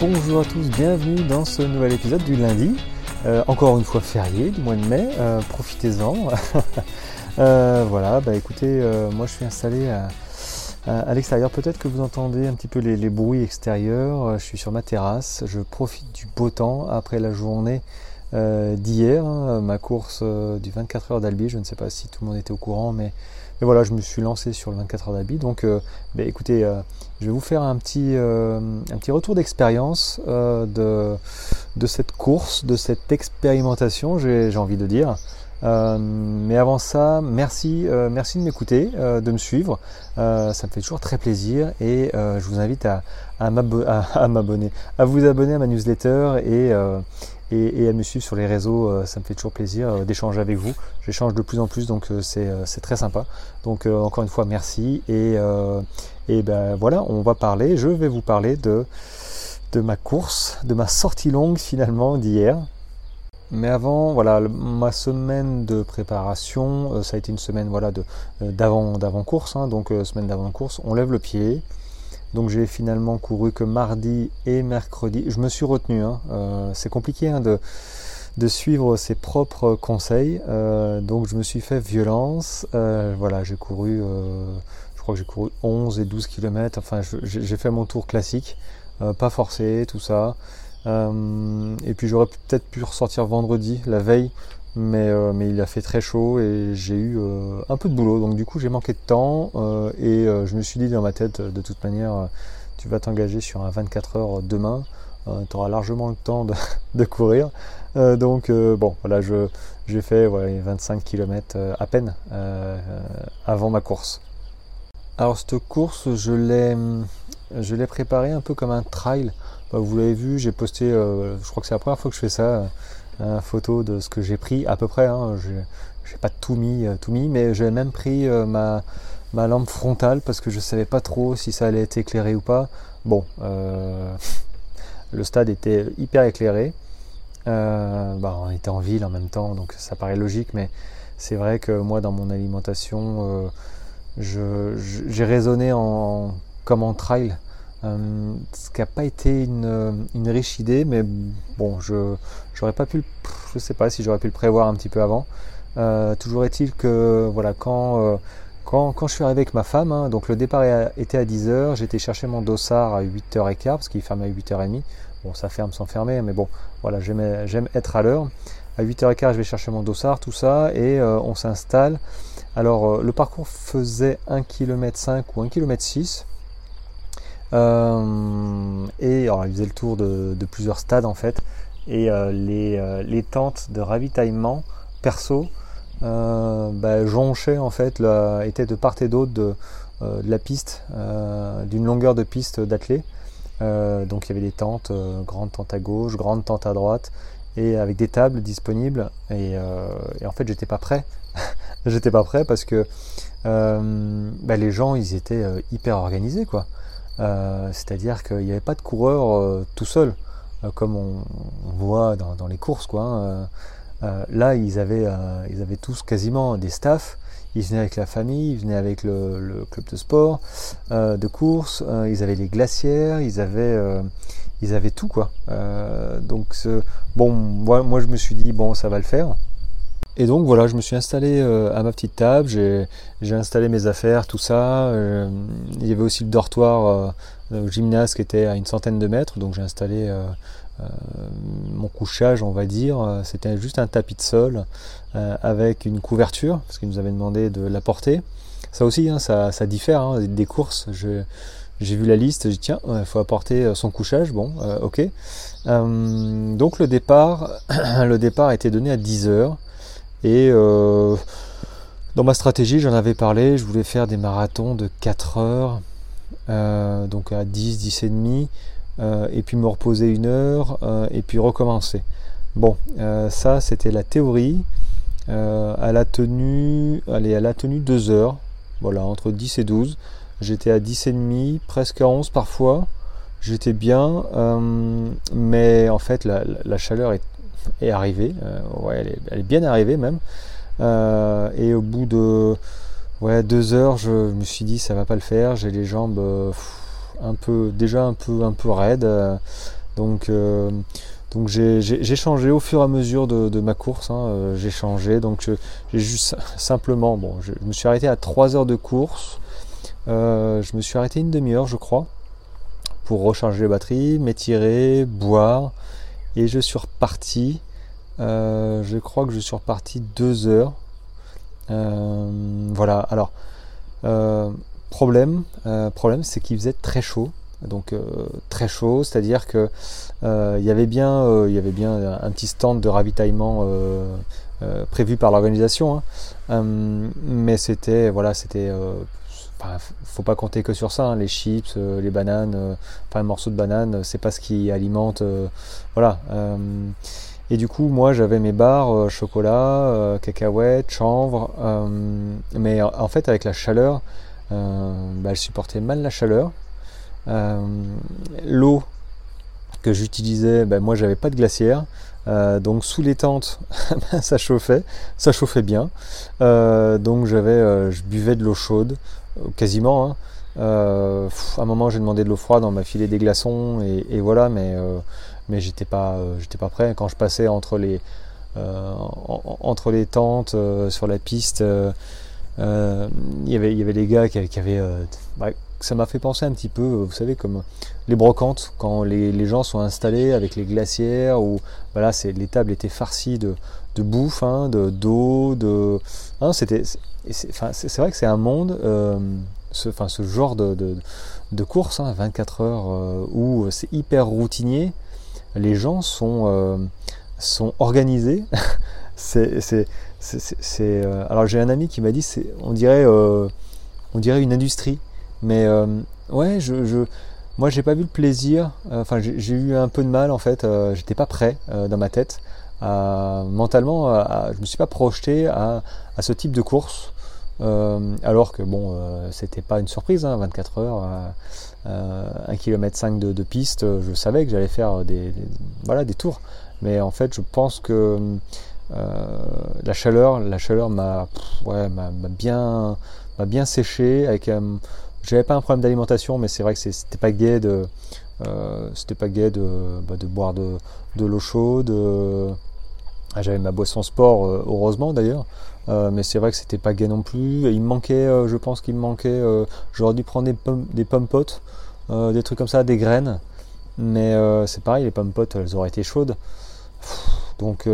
bonjour à tous, bienvenue dans ce nouvel épisode du lundi. Euh, encore une fois férié du mois de mai, euh, profitez-en. Euh, voilà, bah écoutez, moi je suis installé à, l'extérieur. Peut-être que vous entendez un petit peu les, bruits extérieurs. Je suis sur ma terrasse, je profite du beau temps après la journée d'hier, hein, ma course du 24 heures d'Albi. Je ne sais pas si tout le monde était au courant, mais et voilà, je me suis lancé sur le 24 heures d'habit. Donc, euh, ben, écoutez, euh, je vais vous faire un petit, euh, un petit retour d'expérience de, de cette course, de cette expérimentation, j'ai envie de dire. mais avant ça, merci, merci de m'écouter, de me suivre. ça me fait toujours très plaisir et je vous invite à, à m'abonner, à, vous abonner à ma newsletter et, et, à me suivre sur les réseaux. Euh, ça me fait toujours plaisir euh, d'échanger avec vous. J'échange de plus en plus, donc euh, c'est très sympa. Donc encore une fois, merci. Et, et ben voilà, on va parler, je vais vous parler de, de ma course, de ma sortie longue finalement d'hier. Mais avant, voilà, ma semaine de préparation, ça a été une semaine voilà d'avant d'avant course, hein, donc semaine d'avant course. On lève le pied, donc j'ai finalement couru que mardi et mercredi. Je me suis retenu. Hein. Euh, c'est compliqué hein, de, suivre ses propres conseils. Euh, donc je me suis fait violence. Euh, voilà, j'ai couru, je crois que j'ai couru 11 et 12 km. Enfin, j'ai fait mon tour classique. pas forcé, tout ça. et puis j'aurais peut-être pu ressortir vendredi, la veille, mais, euh, mais, il a fait très chaud et j'ai eu euh, un peu de boulot. Donc du coup j'ai manqué de temps euh, et je me suis dit dans ma tête de toute manière tu vas t'engager sur un 24 heures demain, tu auras largement le temps de, courir. donc bon voilà j'ai fait 25 km à peine avant ma course. Alors cette course je l'ai je l'ai préparée un peu comme un trail. Bah, vous l'avez vu, j'ai posté, je crois que c'est la première fois que je fais ça photo de ce que j'ai pris à peu près. Hein, j'ai pas tout mis, euh, tout mis, mais j'ai même pris euh, ma, lampe frontale parce que je savais pas trop si ça allait être éclairé ou pas. Bon, euh, le stade était hyper éclairé. bah, on était en ville en même temps, donc ça paraît logique, mais c'est vrai que moi dans mon alimentation, j'ai raisonné en, comme en trail. Euh, ce qui n'a pas été une, riche idée, mais bon, je j'aurais pas pu, je sais pas si j'aurais pu le prévoir un petit peu avant. Euh, toujours est-il que voilà, quand, euh, quand, quand, je suis arrivé avec ma femme, hein, donc le départ était à 10h, j'étais chercher mon dossard à 8h15 parce qu'il ferme à 8h30. Bon, ça ferme sans fermer, mais bon, voilà, j'aime être à l'heure. À 8h15, je vais chercher mon dossard, tout ça, et on s'installe. Alors, le parcours faisait 1 km 5 ou 1 km 6. Euh, et alors, il faisait le tour de, plusieurs stades en fait. Et euh, euh, les, tentes de ravitaillement perso bah, jonchaient en fait, étaient de part et d'autre de, la piste, d'une longueur de piste d'athlée. donc il y avait des tentes, grande tente à gauche, grande tente à droite, et avec des tables disponibles. Et, en fait, j'étais pas prêt. j'étais pas prêt parce que bah, les gens, ils étaient hyper organisés, quoi. Euh, c'est-à-dire qu'il n'y avait pas de coureur euh, tout seul, euh, comme on, voit dans, les courses. Hein. là, ils avaient, ils avaient tous quasiment des staffs. Ils venaient avec la famille, ils venaient avec le, club de sport, de course, ils avaient les glacières, ils avaient, ils avaient tout donc bon, moi, moi je me suis dit bon ça va le faire. Et donc voilà, je me suis installé euh, à ma petite table, j'ai installé mes affaires, tout ça. Euh, il y avait aussi le dortoir euh, au gymnase qui était à une centaine de mètres, donc j'ai installé mon couchage, on va dire. C'était juste un tapis de sol avec une couverture, parce qu'ils nous avaient demandé de l'apporter. Ça aussi, hein, ça, diffère hein, des courses. j'ai vu la liste, j'ai dit tiens, il faut apporter son couchage, bon, ok. donc le départ, le départ était donné à 10 heures. Et euh, dans ma stratégie, j'en avais parlé, je voulais faire des marathons de 4 heures, euh, donc à 10, 10 et demi, euh, et puis me reposer une heure, et puis recommencer. Bon, ça c'était la théorie. à la tenue, allez, à la tenue 2 heures, voilà, entre 10 et 12. J'étais à 10 et demi, presque à 11 parfois. J'étais bien, mais en fait la, la chaleur est est arrivée. Euh, ouais, elle est, bien arrivée même. Euh, et au bout de ouais, deux heures, je me suis dit ça va pas le faire. J'ai les jambes euh, un peu déjà un peu un peu raides. Donc, donc j'ai changé au fur et à mesure de, ma course. Hein, j'ai changé. Donc j'ai juste simplement, bon, je, me suis arrêté à 3 heures de course. je me suis arrêté une demi-heure, je crois, pour recharger les batteries, m'étirer, boire. Et je suis reparti. je crois que je suis reparti 2 heures. voilà. Alors, problème, problème, c'est qu'il faisait très chaud donc euh, très chaud, c'est-à-dire que euh, il y avait bien, euh, il y avait bien un petit stand de ravitaillement prévu par l'organisation, hein. mais c'était voilà, c'était faut pas compter que sur ça. Hein. les chips, les bananes, enfin un morceau de banane, c'est pas ce qui alimente. voilà. et du coup, moi, j'avais mes barres, chocolat, cacahuètes, chanvre. mais en fait, avec la chaleur, bah, elle supportait mal la chaleur. Euh, l'eau que j'utilisais, ben moi j'avais pas de glacière, euh, donc sous les tentes, ben, ça chauffait, ça chauffait bien. Euh, donc j'avais, je buvais de l'eau chaude, quasiment. Hein. à un moment j'ai demandé de l'eau froide, on m'a filé des glaçons et, voilà, mais mais j'étais pas, j'étais pas prêt. Quand je passais entre les entre les tentes sur la piste, il y avait y avait des gars qui, avaient ça m'a fait penser un petit peu, euh, vous savez, comme les brocantes, quand les, gens sont installés avec les glacières, où c'est, les tables étaient farcies de, de bouffe, hein, de, d'eau, de. Hein, c'est, vrai que c'est un monde, euh, ce, ce genre de, de, course, 24 hein, heures, euh, où c'est hyper routinier, les gens sont, sont organisés. c'est, alors j'ai un ami qui m'a dit, on dirait, on dirait une industrie mais euh, ouais, je, moi j'ai pas vu le plaisir. Euh, enfin, j'ai eu un peu de mal en fait. Euh, j'étais pas prêt dans ma tête. mentalement, je me suis pas projeté à, à ce type de course. alors que bon, c'était pas une surprise, hein, 24 heures, euh, 1 km 5 de, piste, je savais que j'allais faire des, voilà, des tours. Mais en fait, je pense que la chaleur, la chaleur m'a ouais, bien, bien séché avec j'avais pas un problème d'alimentation, mais c'est vrai que c'était pas gai de, euh, c'était pas de, bah, de boire de, de l'eau chaude. Euh, ah, j'avais ma boisson sport, euh, heureusement d'ailleurs, mais c'est vrai que c'était pas gai non plus. il me manquait, je pense qu'il me manquait, j'aurais dû prendre des pommes, des pommes potes, des trucs comme ça, des graines. Mais c'est pareil, les pommes potes, elles auraient été chaudes. Donc,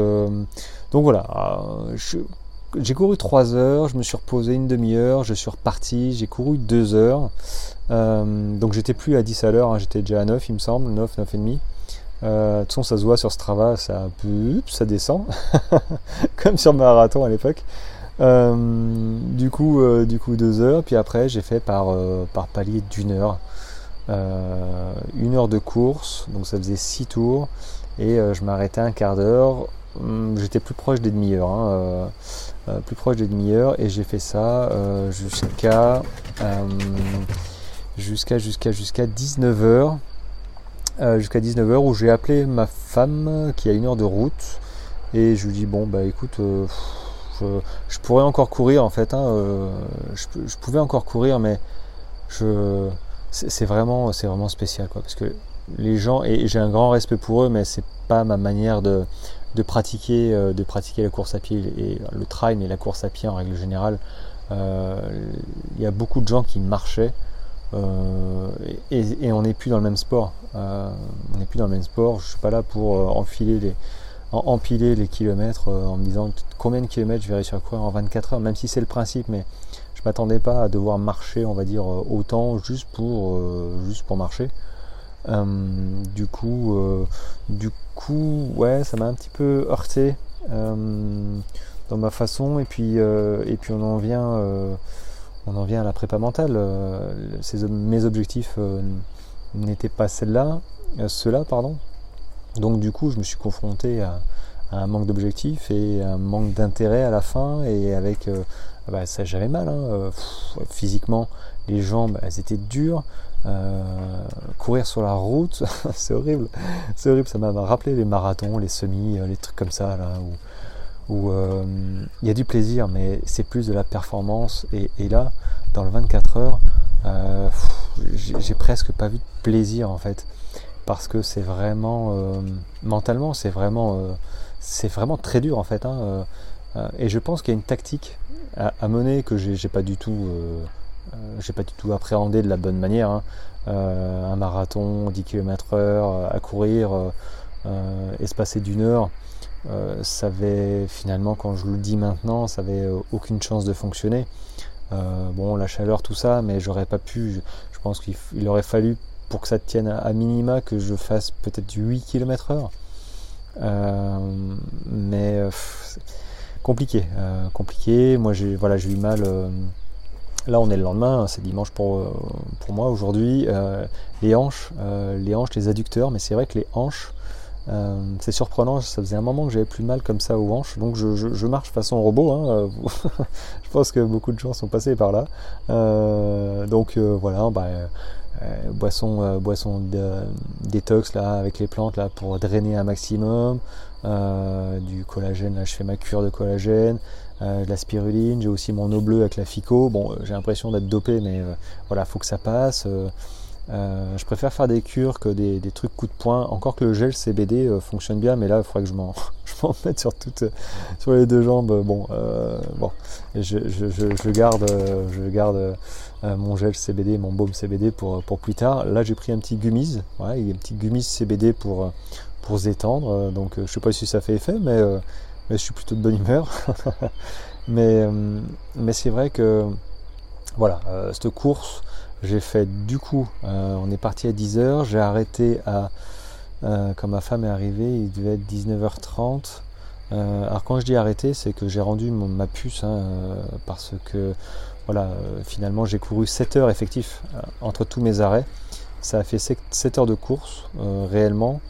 donc voilà. Je, j'ai couru 3 heures, je me suis reposé une demi-heure, je suis reparti, j'ai couru 2 heures. Euh, donc j'étais plus à 10 à l'heure, hein, j'étais déjà à 9 il me semble, 9, 9 et demi. Euh, de toute façon ça se voit sur Strava, ça, ça descend, comme sur marathon à l'époque. Euh, du coup, du coup 2 heures, puis après j'ai fait par, par palier d'une heure. une heure de course, donc ça faisait 6 tours, et je m'arrêtais un quart d'heure. Hum, j'étais plus proche des demi-heures. Hein, euh, plus proche des demi-heures et j'ai fait ça euh, jusqu'à euh, jusqu'à jusqu'à jusqu'à 19h jusqu'à 19h où j'ai appelé ma femme qui a une heure de route et je lui dis bon bah écoute je, pourrais encore courir en fait hein, je, pouvais encore courir mais je c'est vraiment c'est vraiment spécial quoi parce que les gens et j'ai un grand respect pour eux mais c'est pas ma manière de de pratiquer, euh, de pratiquer la course à pied et le trail, mais la course à pied en règle générale. Euh, il y a beaucoup de gens qui marchaient euh, et, on n'est plus dans le même sport. on n'est plus dans le même sport. Je suis pas là pour enfiler les, empiler les kilomètres en me disant combien de kilomètres je vais réussir à courir en 24 heures, même si c'est le principe, mais je m'attendais pas à devoir marcher, on va dire, autant juste pour, juste pour marcher. Du coup, du coup, ouais, ça m'a un petit peu heurté euh, dans ma façon. Et puis, euh, et puis on en vient, euh, on en vient à la prépa mentale. mes objectifs n'étaient pas celle-là, ceux-là, pardon. Donc du coup, je me suis confronté à, un manque d'objectifs et un manque d'intérêt à la fin. Et avec, bah, ça, j'avais mal. Hein, physiquement, les jambes, elles étaient dures. Euh, courir sur la route, c'est horrible. C'est horrible, ça m'a rappelé les marathons, les semis, euh, les trucs comme ça, là, où euh, il y a du plaisir, mais c'est plus de la performance. Et, là, dans le 24 heures, j'ai presque pas vu de plaisir en fait. parce que c'est vraiment mentalement c'est vraiment c'est vraiment très dur en fait hein, et je pense qu'il y a une tactique à, mener que j'ai pas du tout j'ai pas du tout appréhendé de la bonne manière hein. un marathon 10 km heure à courir espacé d'une heure ça avait finalement quand je le dis maintenant ça aucune chance de fonctionner euh, bon, la chaleur, tout ça, mais j'aurais pas pu. Je, pense qu'il aurait fallu pour que ça tienne à, minima que je fasse peut-être 8 km heure. Euh, mais compliqué, euh, compliqué. Moi, voilà, j'ai eu mal. Là, on est le lendemain, hein, c'est dimanche pour, pour moi aujourd'hui. les hanches, les hanches, les adducteurs, mais c'est vrai que les hanches, euh, c'est surprenant, ça faisait un moment que j'avais plus mal comme ça aux hanches, donc je, marche façon robot. Hein, je pense que beaucoup de gens sont passés par là. Euh, donc euh, voilà, bah, boisson, boisson détox là avec les plantes là pour drainer un maximum. du collagène, là je fais ma cure de collagène. De la spiruline, j'ai aussi mon eau bleue avec la FICO. Bon, j'ai l'impression d'être dopé, mais voilà, faut que ça passe. Euh, je préfère faire des cures que des, trucs coup de poing. Encore que le gel CBD euh, fonctionne bien, mais là, il faudrait que je m'en, mette sur toutes, sur les deux jambes. Bon, euh, bon, je, garde, je garde mon gel CBD, mon baume CBD pour, pour plus tard. Là, j'ai pris un petit gummies, ouais, un petit gummies CBD pour, pour se détendre. Donc, je sais pas si ça fait effet, mais, mais je suis plutôt de bonne humeur. mais, mais c'est vrai que, voilà, cette course j'ai fait du coup, euh, on est parti à 10h, j'ai arrêté à, euh, quand ma femme est arrivée, il devait être 19h30. Euh, alors quand je dis arrêter, c'est que j'ai rendu ma puce hein, parce que voilà, finalement j'ai couru 7 heures effectif entre tous mes arrêts. Ça a fait 7 heures de course réellement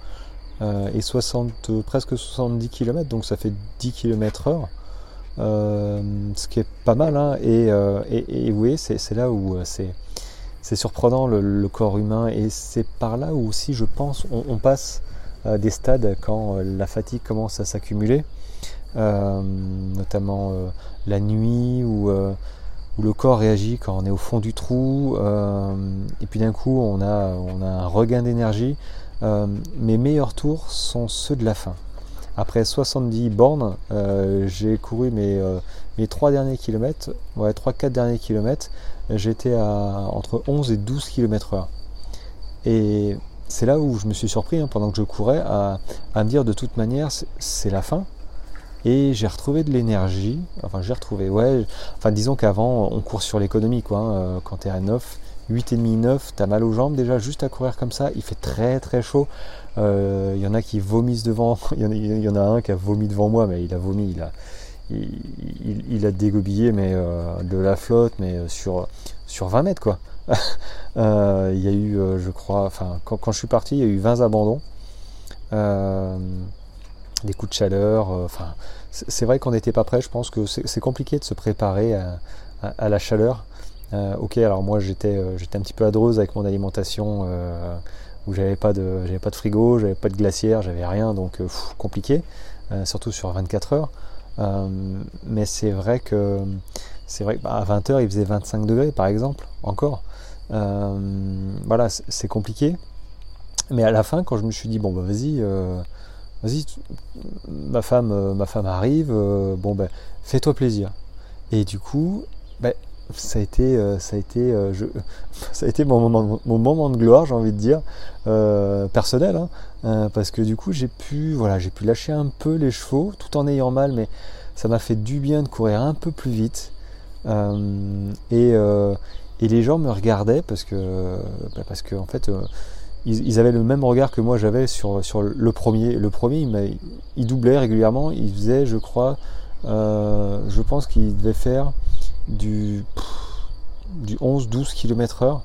et 60, presque 70 km, donc ça fait 10 km heure. ce qui est pas mal hein, et, et, et, oui c'est là où c'est c'est surprenant le, corps humain et c'est par là où aussi je pense on, passe euh, des stades quand euh, la fatigue commence à s'accumuler, euh, notamment la nuit où, le corps réagit quand on est au fond du trou et puis d'un coup on a, on a un regain d'énergie. Mes meilleurs tours sont ceux de la fin. Après 70 bornes, j'ai couru mes, mes 3 derniers kilomètres, ouais, 3-4 derniers kilomètres j'étais à entre 11 et 12 km heure. Et c'est là où je me suis surpris hein, pendant que je courais à, me dire de toute manière c'est la fin. Et j'ai retrouvé de l'énergie. Enfin j'ai retrouvé, ouais. Enfin disons qu'avant on court sur l'économie quoi. Hein, euh, quand t'es à 9, 8,5, 9, t'as mal aux jambes déjà juste à courir comme ça. Il fait très très chaud. Euh, il y en a qui vomissent devant. Il y, en a, un qui a vomi devant moi, mais il a vomi. Il a, il, a dégobillé mais euh, de la flotte mais euh, sur sur 20 mètres quoi. Euh, il y a eu je crois enfin quand, je suis parti il y a eu 20 abandons des coups de chaleur enfin c'est vrai qu'on n'était pas prêt je pense que c'est compliqué de se préparer à, la chaleur ok alors moi j'étais j'étais un petit peu adreuse avec mon alimentation où j'avais pas de pas de frigo j'avais pas de glacière j'avais rien donc compliqué surtout sur 24 heures euh, mais c'est vrai que c'est vrai qu'à 20h il faisait 25 degrés par exemple, encore. Euh, voilà, c'est compliqué. Mais à la fin, quand je me suis dit bon bah vas-y, euh, vas-y, ma femme, ma femme arrive, bon ben fais-toi plaisir. Et du coup, ben, ça a été, ça a été, je, ça a été mon moment, de gloire, j'ai envie de dire, personnel, hein. Euh, parce que du coup j'ai pu voilà j'ai pu lâcher un peu les chevaux tout en ayant mal mais ça m'a fait du bien de courir un peu plus vite euh, euh, et, les gens me regardaient parce que bah, parce que en fait ils, avaient le même regard que moi j'avais sur, sur le premier le premier il doublait régulièrement il faisait je crois je pense qu'il devait faire du du 11-12 km heure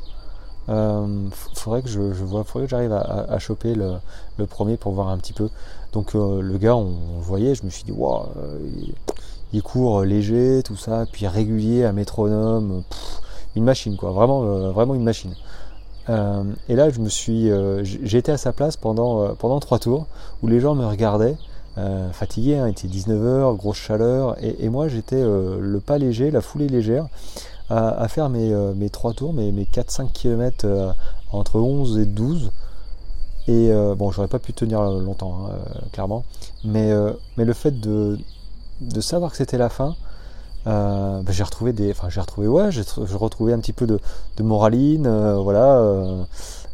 euh, faudrait que je, vois, faudrait que j'arrive à, choper le, premier pour voir un petit peu. Donc euh, le gars, on, voyait, je me suis dit, waouh, il, court léger, tout ça, puis régulier, à métronome, une machine quoi, vraiment, euh, vraiment une machine. et là, je me suis, j'étais à sa place pendant pendant trois tours où les gens me regardaient. Fatigués, hein, il était 19h, grosse chaleur, et, moi j'étais le pas léger, la foulée légère, à, faire mes, euh, mes 3 tours, mes, mes 4-5 km euh, entre 11 et 12. Et bon, j'aurais pas pu tenir longtemps, hein, clairement. Mais, le fait de, savoir que c'était la fin, bah, j'ai retrouvé des, j'ai retrouvé un petit peu de moraline, voilà.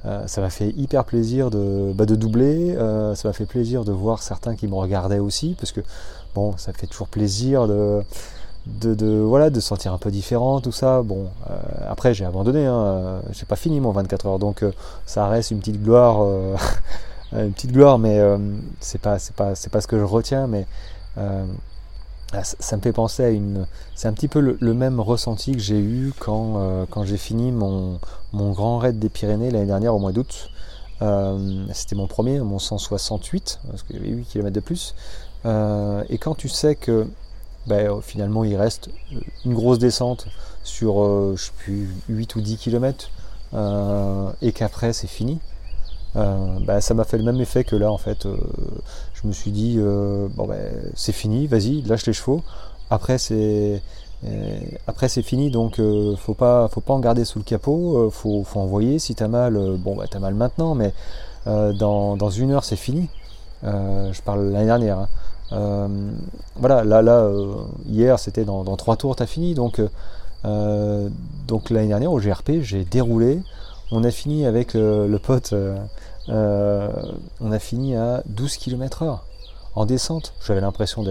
Ça m'a fait hyper plaisir de, bah, de doubler. ça m'a fait plaisir de voir certains qui me regardaient aussi, parce que bon, ça fait toujours plaisir de de, voilà de sentir un peu différent tout ça bon euh, après j'ai abandonné hein, euh, j'ai pas fini mon 24 heures donc euh, ça reste une petite gloire une petite gloire mais c'est pas c'est pas c'est pas ce que je retiens mais ça, me fait penser à une c'est un petit peu le, même ressenti que j'ai eu quand quand j'ai fini mon mon grand raid des Pyrénées l'année dernière au mois d'août c'était mon premier mon 168 parce qu'il y avait 8 km de plus et quand tu sais que ben, euh, finalement il reste une grosse descente sur euh, je sais plus 8 ou 10 km euh, et qu'après c'est fini. Ben, ça m'a fait le même effet que là en fait. Je me suis dit bon ben c'est fini, vas-y, lâche les chevaux. Après c'est après c'est fini donc faut pas faut pas en garder sous le capot, faut, faut envoyer. Si t'as mal, bon bah t'as mal maintenant, mais dans, une heure c'est fini. je parle l'année dernière. Hein. Euh, voilà, là, là euh, hier c'était dans, trois tours, t'as fini. Donc, euh, donc l'année dernière au GRP, j'ai déroulé. On a fini avec le pote, on a fini à 12 km heure en descente. J'avais l'impression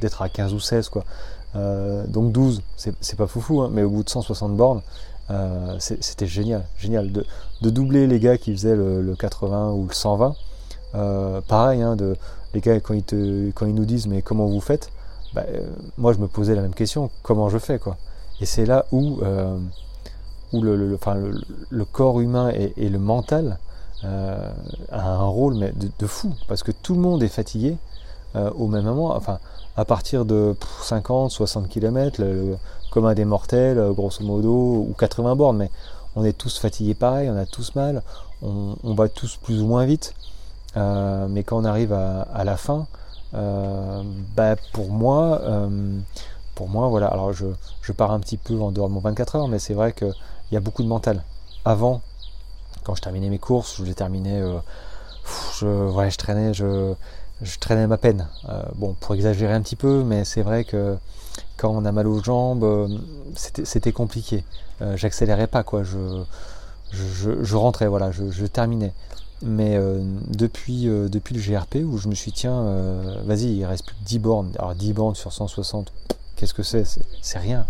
d'être à 15 ou 16 quoi. donc 12, c'est pas foufou, hein, mais au bout de 160 bornes, c'était génial, génial de, doubler les gars qui faisaient le, 80 ou le 120. pareil, hein, les gars, quand ils, nous disent mais comment vous faites, bah, euh, moi je me posais la même question, comment je fais quoi. Et c'est là où, euh, le, corps humain et, le mental euh, a un rôle mais de, fou, parce que tout le monde est fatigué au même moment. Enfin, à partir de 50, 60 km, le, commun des mortels, grosso modo, ou 80 bornes, mais on est tous fatigués pareil, on a tous mal, on, on va tous plus ou moins vite. Euh, mais quand on arrive à, la fin, euh, bah pour moi, euh, pour moi, voilà. Alors je, je, pars un petit peu en dehors de mon 24 heures, mais c'est vrai qu'il y a beaucoup de mental. Avant, quand je terminais mes courses, je les terminais, je, ouais, je traînais, je, traînais ma peine. bon, pour exagérer un petit peu, mais c'est vrai que quand on a mal aux jambes, c'était compliqué. J'accélérais pas, quoi. Je, rentrais, voilà, je, terminais. Mais euh, depuis, euh, depuis le GRP où je me suis dit, tiens, euh, vas-y, il reste plus que 10 bornes. Alors 10 bornes sur 160, qu'est-ce que c'est? C'est rien.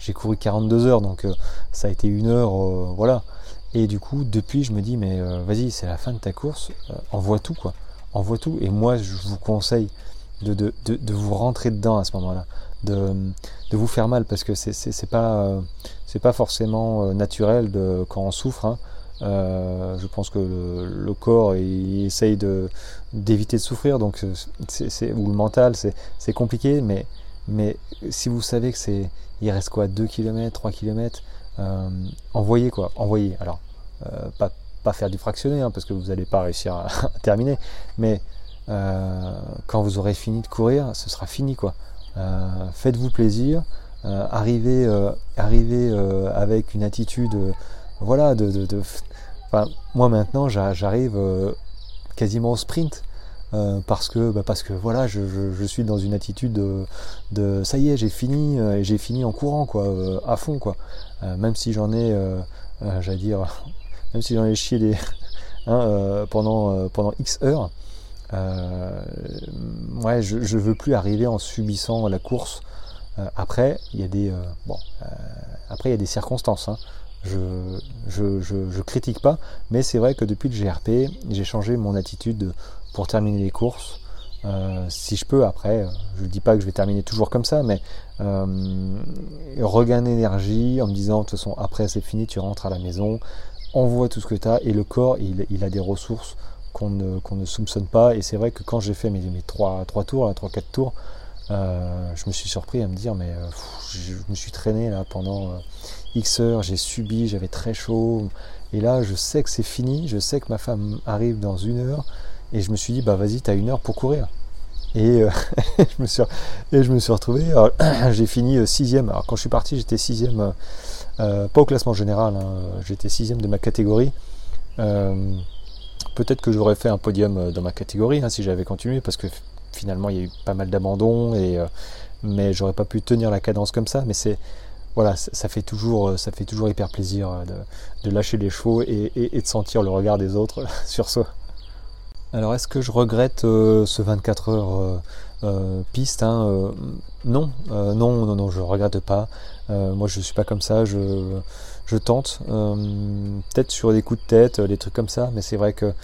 J'ai couru 42 heures, donc ça a été une heure, voilà. Et du coup, depuis, je me dis, mais vas-y, c'est la fin de ta course, envoie tout, quoi. Envoie tout. Et moi, je vous conseille de, de, de, vous rentrer dedans à ce moment-là, de, vous faire mal, parce que c'est pas, c'est pas forcément naturel de, quand on souffre. Hein, euh, je pense que le, corps il essaye d'éviter de souffrir, donc c'est ou le mental c'est compliqué, mais mais si vous savez que c'est il reste quoi 2 km, 3 km, euh, envoyez quoi, envoyez. Alors euh, pas pas faire du fractionné hein, parce que vous n'allez pas réussir à, terminer, mais euh, quand vous aurez fini de courir, ce sera fini quoi. Faites-vous plaisir, arrivez arrivez avec une attitude voilà, de, moi maintenant j'arrive euh, quasiment au sprint euh, parce que bah, parce que voilà je, je, suis dans une attitude de, ça y est j'ai fini euh, et j'ai fini en courant quoi à fond quoi même si j'en ai j'allais dire même si j'en ai chié hein, pendant pendant x heures ouais je, je veux plus arriver en subissant la course après il y a des bon après il y a des circonstances hein je, je, je, critique pas, mais c'est vrai que depuis le GRP, j'ai changé mon attitude pour terminer les courses. Euh, si je peux, après, je ne dis pas que je vais terminer toujours comme ça, mais euh, regain d'énergie en me disant, de toute façon, après c'est fini, tu rentres à la maison, envoie tout ce que tu as, et le corps, il, il a des ressources qu'on ne, qu'on ne soupçonne pas. Et c'est vrai que quand j'ai fait mes, mes 3, 3 tours, 3-4 tours, euh, je me suis surpris à me dire, mais euh, je me suis traîné là pendant euh, X heures, j'ai subi, j'avais très chaud. Et là, je sais que c'est fini, je sais que ma femme arrive dans une heure. Et je me suis dit, bah vas-y, t'as une heure pour courir. Et, je, me suis, et je me suis retrouvé, j'ai fini sixième. Alors quand je suis parti, j'étais sixième, pas au classement général, hein, j'étais sixième de ma catégorie. peut-être que j'aurais fait un podium dans ma catégorie hein, si j'avais continué, parce que finalement il y a eu pas mal d'abandons et mais j'aurais pas pu tenir la cadence comme ça. Mais voilà, ça fait toujours, ça fait toujours hyper plaisir de, lâcher les chevaux et, de sentir le regard des autres sur soi. Alors est-ce que je regrette ce 24 heures piste hein, Non, non, non, non, je regrette pas. moi je suis pas comme ça, je, tente. Peut-être sur des coups de tête, des trucs comme ça, mais c'est vrai que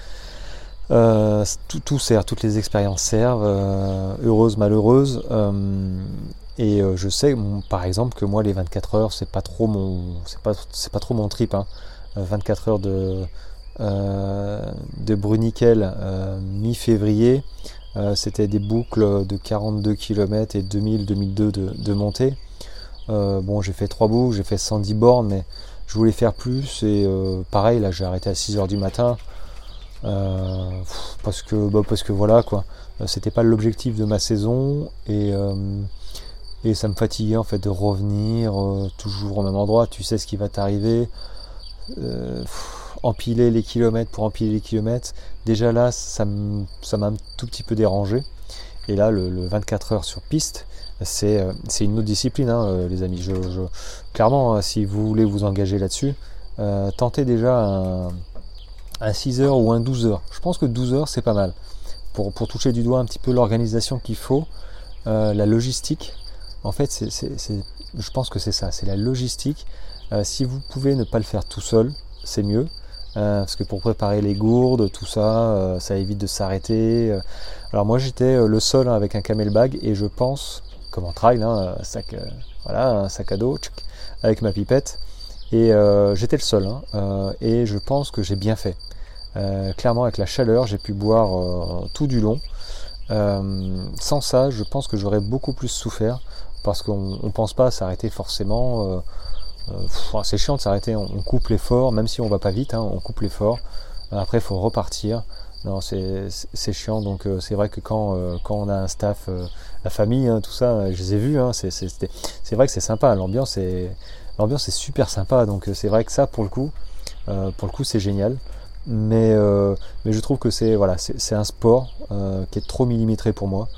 euh, tout, sert, toutes les expériences servent, euh, heureuses, malheureuses. Euh, et je sais, par exemple, que moi les 24 heures, c'est pas trop mon, c'est pas, trop mon trip. 24 hein. heures de de Bruniquel mi-février, c'était des boucles de 42 km et 2000-2002 de, de, montée. bon, j'ai fait trois boucles, j'ai fait 110 bornes, mais je voulais faire plus. Et pareil, là, j'ai arrêté à 6 heures du matin. Euh, parce que bah, parce que voilà quoi euh, c'était pas l'objectif de ma saison et euh, et ça me fatiguait en fait de revenir toujours au même endroit tu sais ce qui va t'arriver empiler les kilomètres pour empiler les kilomètres déjà là ça m'a un tout petit peu dérangé et là le, 24 heures sur piste c'est une autre discipline hein, les amis clairement hein, si vous voulez vous engager là-dessus tentez déjà un un 6 heures ou un 12 heures. Je pense que 12 heures c'est pas mal pour, pour, toucher du doigt un petit peu l'organisation qu'il faut, euh, la logistique. En fait, je pense que c'est ça, c'est la logistique. Euh, si vous pouvez ne pas le faire tout seul, c'est mieux. Euh, parce que pour préparer les gourdes, tout ça, ça évite de s'arrêter. Alors moi j'étais le seul hein, avec un camelbag et je pense, comme en trail, hein, sac, voilà, un sac à dos, avec ma pipette. Et j'étais le seul. Hein, et je pense que j'ai bien fait. Euh, clairement, avec la chaleur, j'ai pu boire euh, tout du long. Euh, sans ça, je pense que j'aurais beaucoup plus souffert parce qu'on ne pense pas s'arrêter forcément. C'est chiant de s'arrêter, on, coupe l'effort, même si on va pas vite, hein, on coupe l'effort. Après, il faut repartir. Non, c'est chiant. Donc, c'est vrai que quand, quand on a un staff, la famille, hein, tout ça, je les ai vus. Hein, c'est vrai que c'est sympa. L'ambiance est, l'ambiance est super sympa. Donc, c'est vrai que ça, pour le coup, pour le coup, c'est génial mais, euh, mais je trouve que c'est voilà, c'est un sport euh, qui est trop millimétré pour moi,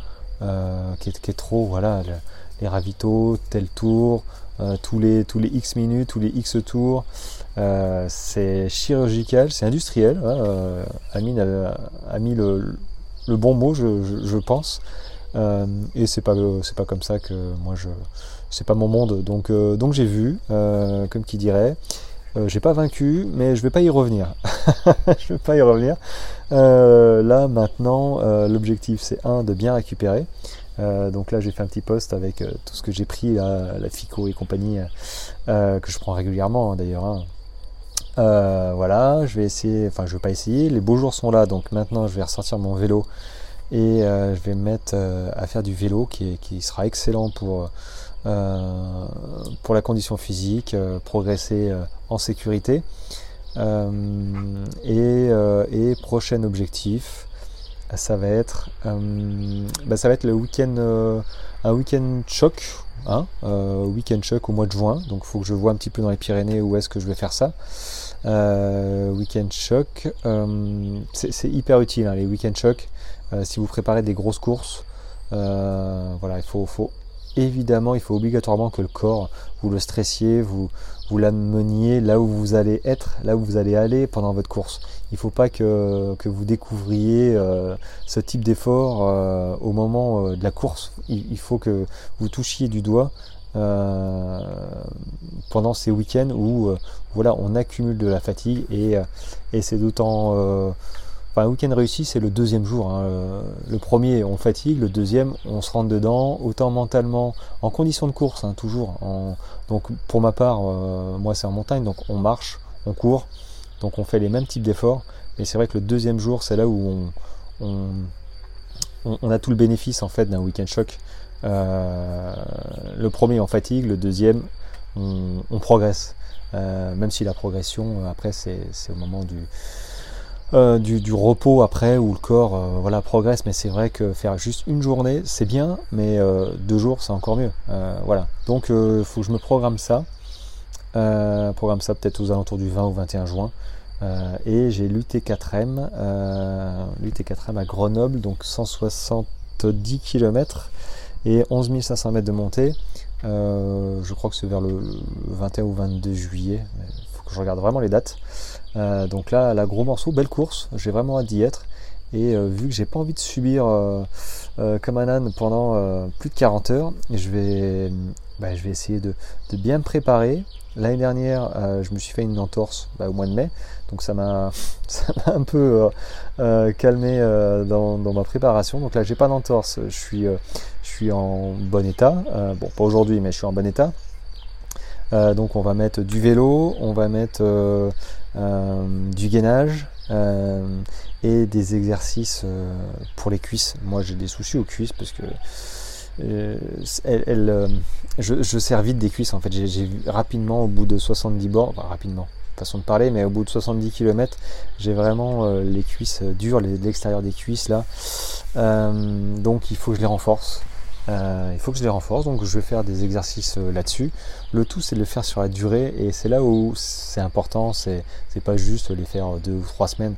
euh, qui, est, qui, est, trop voilà les ravitaux, tel tour, tous les tous les X minutes, tous les X tours, c'est chirurgical, c'est industriel. Hein, Amine a, mis le, bon mot, je, pense. et c'est pas c'est pas comme ça que moi je c'est pas mon monde donc donc j'ai vu comme qui dirait euh, j'ai pas vaincu, mais je vais pas y revenir. je vais pas y revenir. Euh, là maintenant, euh, l'objectif c'est un de bien récupérer. Donc là j'ai fait un petit post avec tout ce que j'ai pris, la FICO et compagnie, que je prends régulièrement hein, d'ailleurs. Hein. voilà, je vais essayer, enfin je vais pas essayer, les beaux jours sont là, donc maintenant je vais ressortir mon vélo et je vais me mettre à faire du vélo qui, sera excellent pour euh, pour la condition physique, euh, progresser euh, en sécurité. Et, prochain objectif, ça va être, bah, ça va être le week-end, un week-end choc, hein, week-end choc au mois de juin. Donc il faut que je vois un petit peu dans les Pyrénées où est-ce que je vais faire ça. week-end choc, c'est hyper utile hein, les week-end choc. si vous préparez des grosses courses, voilà, il faut, faut évidemment, il faut obligatoirement que le corps, vous le stressiez, vous, vous l'ameniez là où vous allez être, là où vous allez aller pendant votre course. Il ne faut pas que, vous découvriez euh, ce type d'effort euh, au moment euh, de la course. Il, faut que vous touchiez du doigt pendant ces week-ends où voilà, on accumule de la fatigue et, et c'est d'autant un week-end réussi, c'est le deuxième jour. Hein. Le premier, on fatigue. Le deuxième, on se rentre dedans, autant mentalement, en condition de course, hein, toujours. Donc, pour ma part, euh, moi, c'est en montagne, donc on marche, on court, donc on fait les mêmes types d'efforts. Mais c'est vrai que le deuxième jour, c'est là où on, a tout le bénéfice en fait d'un week-end choc. Euh, le premier, on fatigue. Le deuxième, on, progresse. Euh, même si la progression, après, c'est au moment du euh, du, repos après où le corps euh, voilà progresse mais c'est vrai que faire juste une journée c'est bien mais euh, deux jours c'est encore mieux voilà donc il faut que je me programme ça programme ça peut-être aux alentours du 20 ou 21 juin et j'ai l'UT4M, l'UT4M à Grenoble, donc 170 km et 11 500 mètres de montée. je crois que c'est vers le 21 ou 22 juillet. Il faut que je regarde vraiment les dates. Donc là, la gros morceau, belle course. J'ai vraiment hâte d'y être. Et vu que j'ai pas envie de subir comme un âne pendant plus de 40 heures, je vais, bah, je vais essayer de, bien me préparer. L'année dernière, euh, je me suis fait une entorse bah, au mois de mai, donc ça m'a un peu euh, euh, calmé dans, ma préparation. Donc là, j'ai pas d'entorse, je suis, je suis en bon état. bon, pas aujourd'hui, mais je suis en bon état. donc on va mettre du vélo, on va mettre du gainage et des exercices pour les cuisses. Moi, j'ai des soucis aux cuisses parce que euh, euh, je, sers vite des cuisses en fait. J'ai rapidement au bout de 70 bords, enfin, rapidement, façon de parler, mais au bout de 70 km, j'ai vraiment euh, les cuisses dures, l'extérieur des cuisses là. donc il faut que je les renforce. Il faut que je les renforce, donc je vais faire des exercices là-dessus. Le tout, c'est de le faire sur la durée, et c'est là où c'est important. C'est pas juste les faire deux ou trois semaines.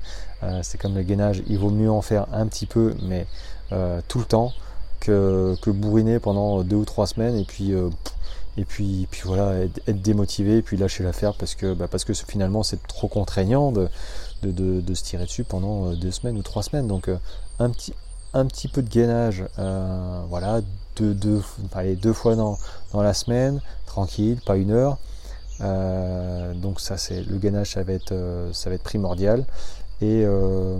c'est comme le gainage, il vaut mieux en faire un petit peu, mais tout le temps que, bourriner pendant deux ou trois semaines et puis euh, et puis, puis voilà être, démotivé et puis lâcher l'affaire parce que bah, parce que finalement c'est trop contraignant de, de, se tirer dessus pendant euh, deux semaines ou trois semaines donc euh, un petit un petit peu de gainage voilà deux, deux, deux fois dans, dans la semaine tranquille pas une heure donc ça c'est le gainage ça va être ça va être primordial et, euh,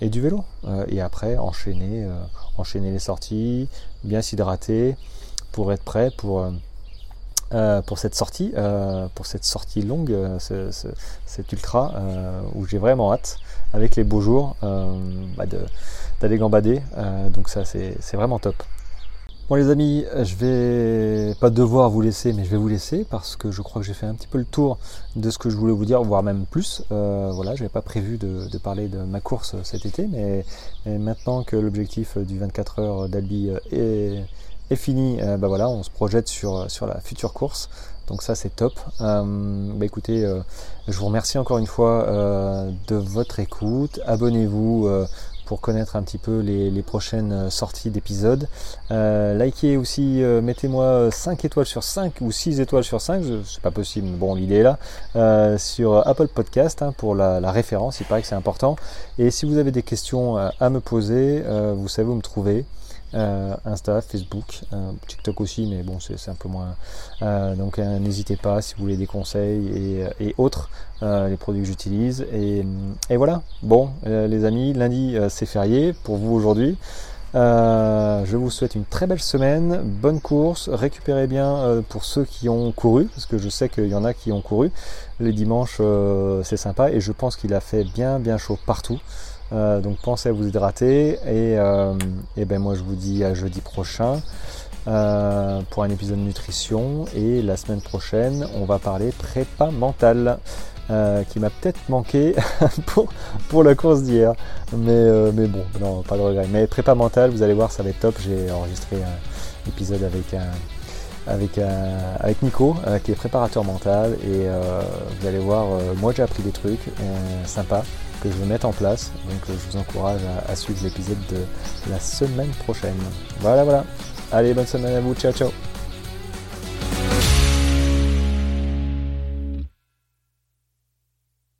et du vélo. Euh, et après, enchaîner, euh, enchaîner les sorties, bien s'hydrater pour être prêt pour, pour cette sortie, pour cette sortie longue, cet ultra où j'ai vraiment hâte avec les beaux jours bah d'aller gambader. donc ça c'est vraiment top. Bon les amis, je vais pas devoir vous laisser, mais je vais vous laisser parce que je crois que j'ai fait un petit peu le tour de ce que je voulais vous dire, voire même plus. Euh, voilà, j'avais pas prévu de, parler de ma course cet été, mais, maintenant que l'objectif du 24 heures d'Albi est, fini, euh, bah voilà, on se projette sur, sur la future course. Donc ça c'est top. Euh, bah écoutez, euh, je vous remercie encore une fois de votre écoute. Abonnez-vous pour connaître un petit peu les, prochaines euh, sorties d'épisodes. Euh, likez aussi, euh, mettez-moi 5 étoiles sur 5 ou 6 étoiles sur 5, c'est pas possible, bon l'idée est là, sur Apple Podcast hein, pour la, la, référence, il paraît que c'est important. Et si vous avez des questions à me poser, vous savez où me trouver. Euh, Insta, Facebook, euh, TikTok aussi, mais bon, c'est un peu moins. Euh, donc n'hésitez pas si vous voulez des conseils et, autres, les produits que j'utilise. Et, voilà, bon, les amis, lundi c'est férié pour vous aujourd'hui. je vous souhaite une très belle semaine, bonne course, récupérez bien pour ceux qui ont couru, parce que je sais qu'il y en a qui ont couru. Les dimanches, c'est sympa et je pense qu'il a fait bien bien chaud partout. Euh, donc pensez à vous hydrater et, euh, et, ben moi je vous dis à jeudi prochain euh, pour un épisode de nutrition. Et la semaine prochaine on va parler prépa mentale qui m'a peut-être manqué pour, pour la course d'hier. Mais, mais bon non pas de regret. Mais prépa mentale vous allez voir ça va être top. J'ai enregistré un épisode avec un, avec, avec Nico qui est préparateur mental. Et vous allez voir moi j'ai appris des trucs sympas je vais mettre en place. Donc euh, je vous encourage à, suivre l'épisode de la semaine prochaine. Voilà, voilà. Allez, bonne semaine à vous. Ciao, ciao.